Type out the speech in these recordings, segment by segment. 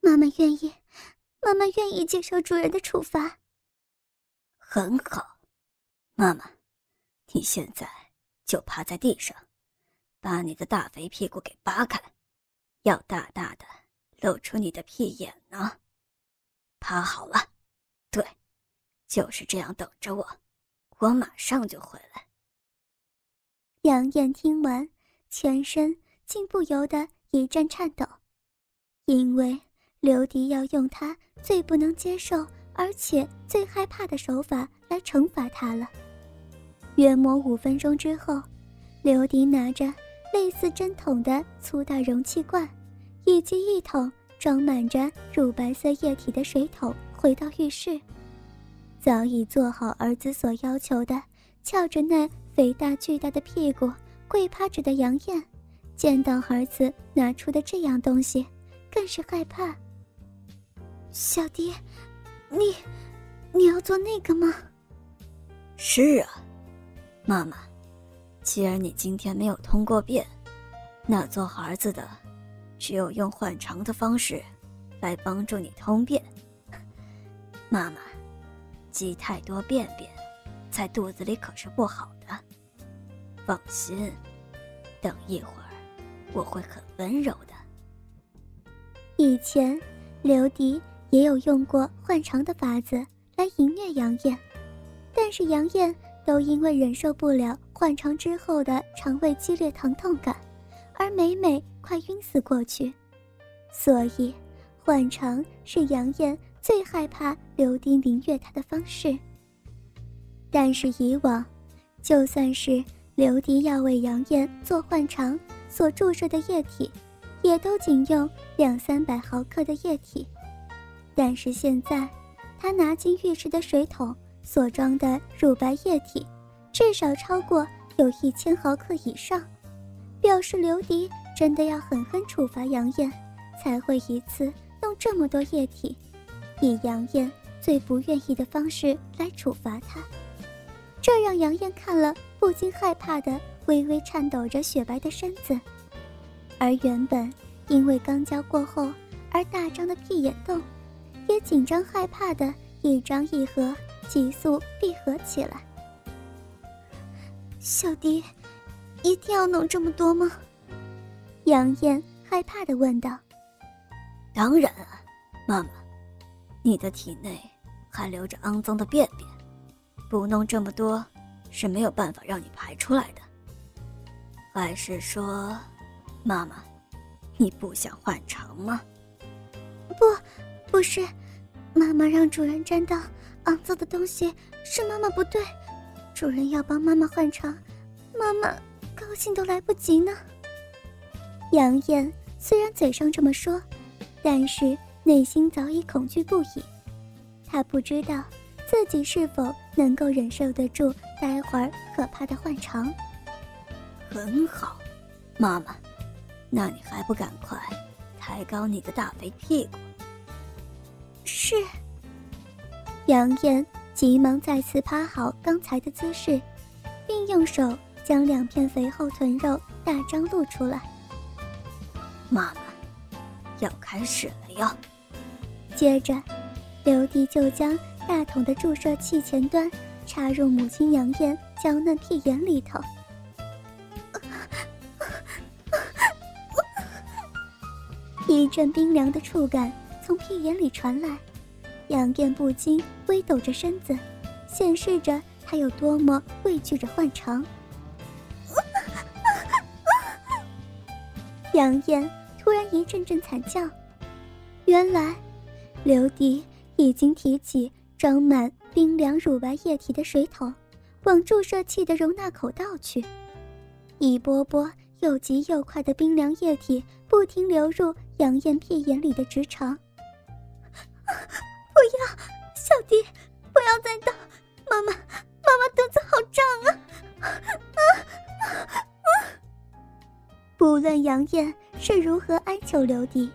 妈妈愿意，妈妈愿意接受主人的处罚。很好，妈妈，你现在就趴在地上，把你的大肥屁股给扒开，要大大的露出你的屁眼呢。趴好了，对，就是这样，等着我，我马上就回来。杨艳听完，全身竟不由得一阵颤抖，因为刘迪要用他最不能接受而且最害怕的手法来惩罚他了。约莫五分钟之后，刘迪拿着类似针筒的粗大容器罐，以及一桶。装满着乳白色液体的水桶回到浴室，早已做好儿子所要求的，翘着那肥大巨大的屁股跪趴着的杨艳，见到儿子拿出的这样东西，更是害怕。小蝶，你，你要做那个吗？是啊，妈妈，既然你今天没有通过便，那做儿子的。只有用换肠的方式，来帮助你通便。妈妈，积太多便便，在肚子里可是不好的。放心，等一会儿我会很温柔的。以前刘迪也有用过换肠的法子来淫虐杨艳，但是杨艳都因为忍受不了换肠之后的肠胃激烈疼痛感。而每每快晕死过去，所以换肠是杨艳最害怕刘迪凌虐她的方式。但是以往，就算是刘迪要为杨艳做换肠所注射的液体，也都仅用两三百毫克的液体。但是现在，他拿进浴室的水桶所装的乳白液体，至少超过有一千毫克以上。表示刘迪真的要狠狠处罚杨艳，才会一次用这么多液体，以杨艳最不愿意的方式来处罚他。这让杨艳看了不禁害怕的微微颤抖着雪白的身子，而原本因为刚交过后而大张的屁眼洞，也紧张害怕的一张一合，急速闭合起来。小迪。一定要弄这么多吗？杨艳害怕的问道。当然啊，妈妈，你的体内还留着肮脏的便便，不弄这么多是没有办法让你排出来的。还是说，妈妈，你不想换肠吗？不，不是，妈妈让主人沾到肮脏的东西是妈妈不对，主人要帮妈妈换肠，妈妈。高兴都来不及呢。杨艳虽然嘴上这么说，但是内心早已恐惧不已。她不知道自己是否能够忍受得住待会儿可怕的换肠。很好，妈妈，那你还不赶快抬高你的大肥屁股？是。杨艳急忙再次趴好刚才的姿势，并用手。将两片肥厚臀肉大张露出来。妈妈，要开始了哟。接着，刘迪就将大桶的注射器前端插入母亲杨艳娇嫩屁眼里头。一阵冰凉的触感从屁眼里传来，杨艳不禁微抖着身子，显示着她有多么畏惧着换肠。杨艳突然一阵阵惨叫，原来刘迪已经提起装满冰凉乳白液体的水桶，往注射器的容纳口倒去。一波波又急又快的冰凉液体不停流入杨艳屁眼里的直肠。不要，小弟，不要再倒！妈妈，妈妈肚子好胀啊！啊！不论杨艳是如何哀求刘迪，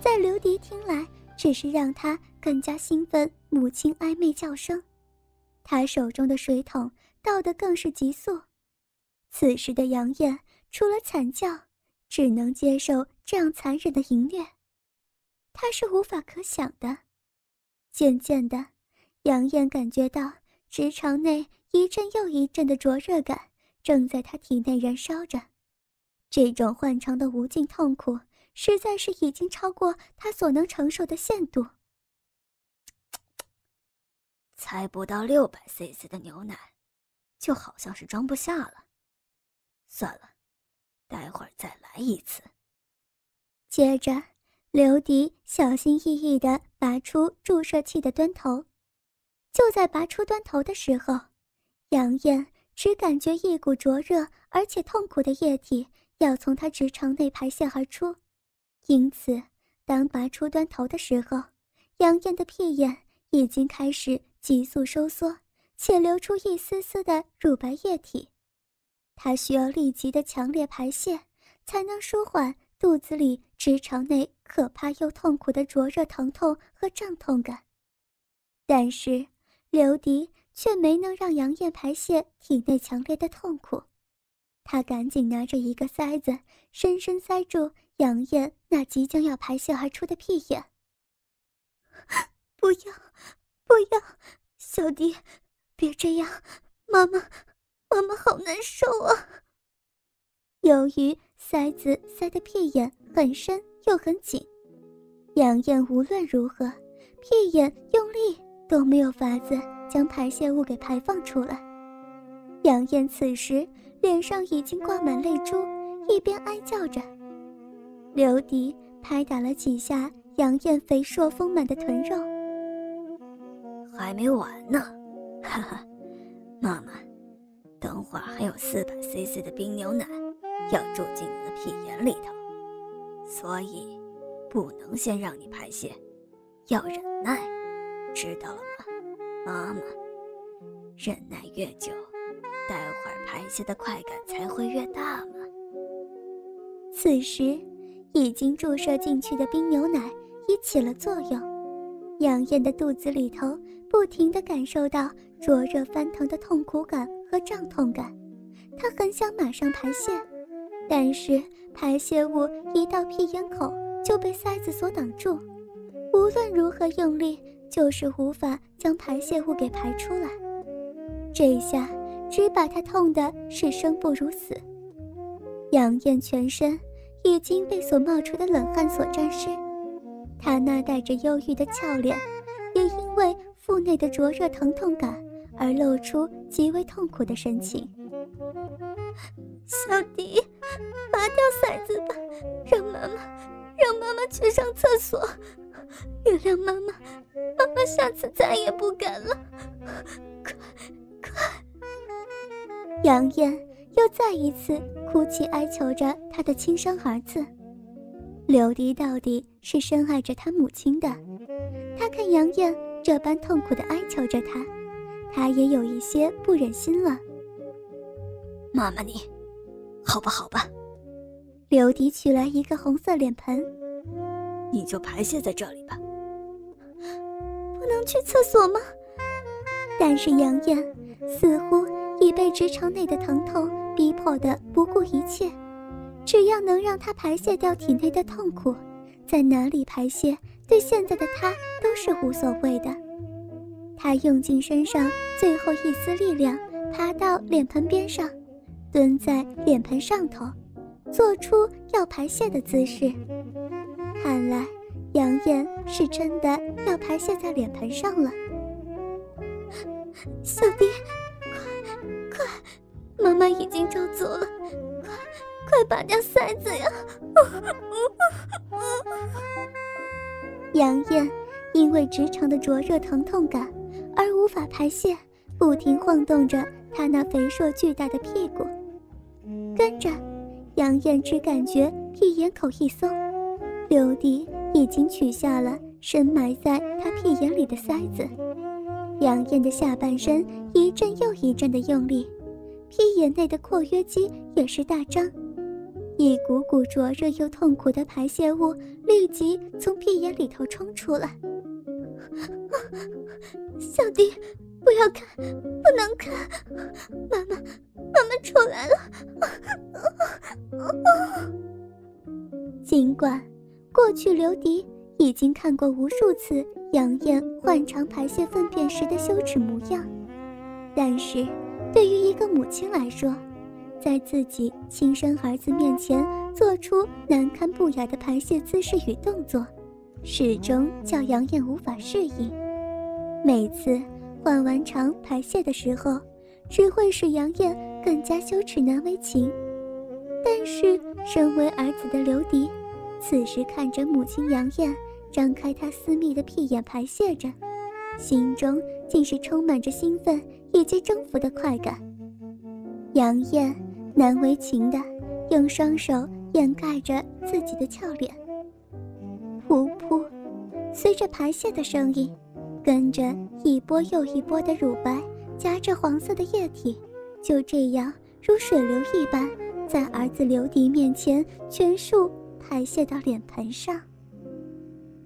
在刘迪听来，只是让他更加兴奋。母亲暧昧叫声，他手中的水桶倒得更是急速。此时的杨艳除了惨叫，只能接受这样残忍的淫虐。他是无法可想的。渐渐的，杨艳感觉到直肠内一阵又一阵的灼热感正在她体内燃烧着，这种换肠的无尽痛苦实在是已经超过她所能承受的限度。才不到六百 CC 的牛奶，就好像是装不下了。算了，待会儿再来一次。接着，刘迪小心翼翼地拔出注射器的端头。就在拔出端头的时候，杨艳只感觉一股灼热而且痛苦的液体要从她直肠内排泄而出，因此，当拔出端头的时候，杨艳的屁眼已经开始。急速收缩，且流出一丝丝的乳白液体，他需要立即的强烈排泄，才能舒缓肚子里直肠内可怕又痛苦的灼热疼痛和胀痛感。但是刘迪却没能让杨艳排泄体内强烈的痛苦，他赶紧拿着一个塞子，深深塞住杨艳那即将要排泄而出的屁眼。不要！不要，小迪，别这样，妈妈，妈妈好难受啊。由于塞子塞的屁眼很深又很紧，杨艳无论如何，屁眼用力都没有法子将排泄物给排放出来。杨艳此时脸上已经挂满泪珠，一边哀叫着。刘迪拍打了几下杨艳肥硕丰满的臀肉。还没完呢，哈哈，妈妈，等会儿还有四百 CC 的冰牛奶要住进你的屁眼里头，所以不能先让你排泄，要忍耐，知道了吗，妈妈？忍耐越久，待会儿排泄的快感才会越大嘛。此时，已经注射进去的冰牛奶已起了作用，杨艳的肚子里头。不停地感受到灼热翻腾的痛苦感和胀痛感，她很想马上排泄，但是排泄物一到屁眼口就被塞子所挡住，无论如何用力就是无法将排泄物给排出来。这下只把他痛的是生不如死。杨艳全身已经被所冒出的冷汗所沾湿，她那带着忧郁的俏脸也因为。腹内的灼热疼痛感，而露出极为痛苦的神情。小迪，拔掉塞子吧，让妈妈，让妈妈去上厕所。原谅妈妈，妈妈下次再也不敢了。快，快！杨艳又再一次哭泣哀求着她的亲生儿子。刘迪到底是深爱着他母亲的，他看杨艳。这般痛苦的哀求着他，他也有一些不忍心了。妈妈，你，好吧，好吧。刘迪取来一个红色脸盆，你就排泄在这里吧。不能去厕所吗？但是杨艳似乎已被直肠内的疼痛逼迫的不顾一切，只要能让他排泄掉体内的痛苦，在哪里排泄？对现在的他都是无所谓的。他用尽身上最后一丝力量，爬到脸盆边上，蹲在脸盆上头，做出要排泄的姿势。看来杨艳是真的要排泄在脸盆上了。小弟，快快，妈妈已经着走了，快快拔掉塞子呀！杨艳因为直肠的灼热疼痛感而无法排泄，不停晃动着她那肥硕巨大的屁股。跟着，杨艳只感觉屁眼口一松，刘迪已经取下了深埋在她屁眼里的塞子。杨艳的下半身一阵又一阵的用力，屁眼内的括约肌也是大张。一股股灼热又痛苦的排泄物立即从屁眼里头冲出来。小弟，不要看，不能看！妈妈，妈妈出来了！尽管过去刘迪已经看过无数次杨艳换肠排泄粪便时的羞耻模样，但是，对于一个母亲来说，在自己亲生儿子面前做出难堪不雅的排泄姿势与动作，始终叫杨艳无法适应。每次换完肠排泄的时候，只会使杨艳更加羞耻难为情。但是，身为儿子的刘迪，此时看着母亲杨艳张开她私密的屁眼排泄着，心中竟是充满着兴奋以及征服的快感。杨艳难为情的用双手掩盖着自己的俏脸，噗噗，随着排泄的声音，跟着一波又一波的乳白夹着黄色的液体，就这样如水流一般。在儿子刘迪面前全数排泄到脸盆上。